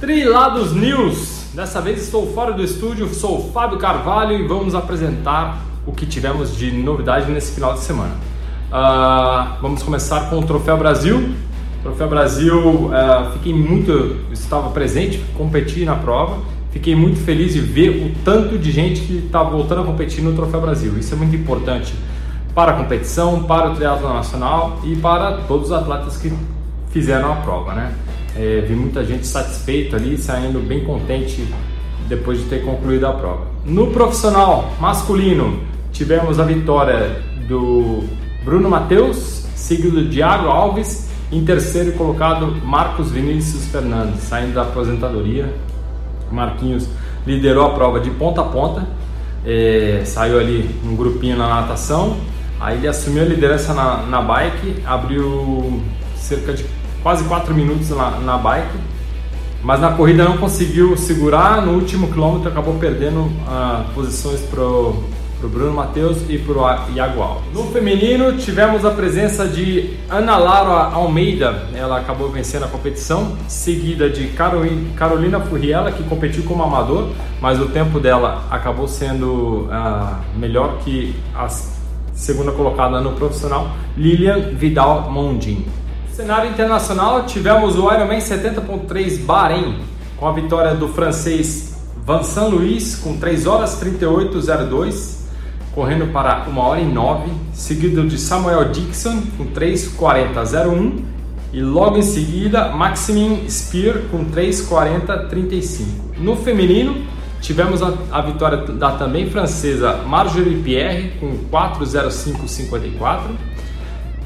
Trilados News. Dessa vez estou fora do estúdio, sou o Fábio Carvalho e vamos apresentar o que tivemos de novidade nesse final de semana. Uh, vamos começar com o Troféu Brasil. Troféu Brasil, uh, fiquei muito, estava presente, competi na prova. Fiquei muito feliz de ver o tanto de gente que está voltando a competir no Troféu Brasil. Isso é muito importante para a competição, para o triatlo nacional e para todos os atletas que fizeram a prova, né? É, vi muita gente satisfeita ali, saindo bem contente depois de ter concluído a prova. No profissional masculino, tivemos a vitória do Bruno Matheus, seguido de Thiago Alves, em terceiro colocado Marcos Vinícius Fernandes, saindo da aposentadoria. Marquinhos liderou a prova de ponta a ponta, é, saiu ali um grupinho na natação, aí ele assumiu a liderança na, na bike, abriu cerca de quase 4 minutos na, na bike, mas na corrida não conseguiu segurar. No último quilômetro acabou perdendo uh, posições para o Bruno Matheus e para o Iago Alves. No feminino tivemos a presença de Ana Laura Almeida, ela acabou vencendo a competição, seguida de Carolina Furriela, que competiu como amador, mas o tempo dela acabou sendo uh, melhor que a segunda colocada no profissional, Lilian Vidal Mondin. Cenário internacional, tivemos o Ironman 70.3 Bahrein, com a vitória do francês Vincent Luiz com 3 horas 38.02, correndo para 1 hora e 9, seguido de Samuel Dixon com 3.40.01 e logo em seguida Maximin Spear com 3.40.35. No feminino, tivemos a, a, vitória da também francesa Marjorie Pierre com 4.05.54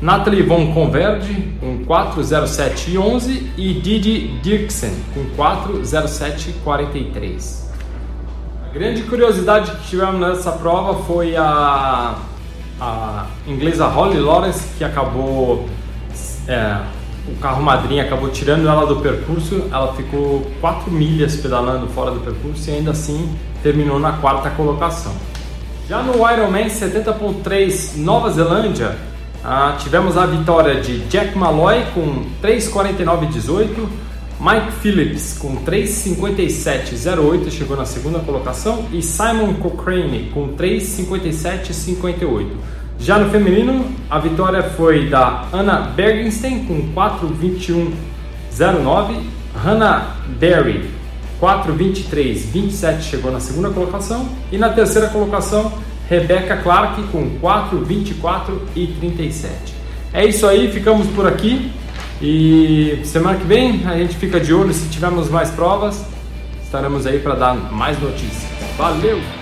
Natalie Von Converge com 40711 e Didi Dirksen com 40743. A grande curiosidade que tivemos nessa prova foi a, a inglesa Holly Lawrence que acabou é, o carro madrinha acabou tirando ela do percurso, ela ficou 4 milhas pedalando fora do percurso e ainda assim terminou na quarta colocação. Já no Ironman 70.3 Nova Zelândia, ah, tivemos a vitória de Jack Malloy com 3,49,18, Mike Phillips com 3,57,08 chegou na segunda colocação e Simon Cochrane com 3,57,58. Já no feminino, a vitória foi da Anna Bergenstein com 4,21,09, Hannah Berry 4,23,27 chegou na segunda colocação e na terceira colocação Rebecca Clark com 4, 24 e 37. É isso aí, ficamos por aqui e semana que vem a gente fica de olho se tivermos mais provas, estaremos aí para dar mais notícias. Valeu!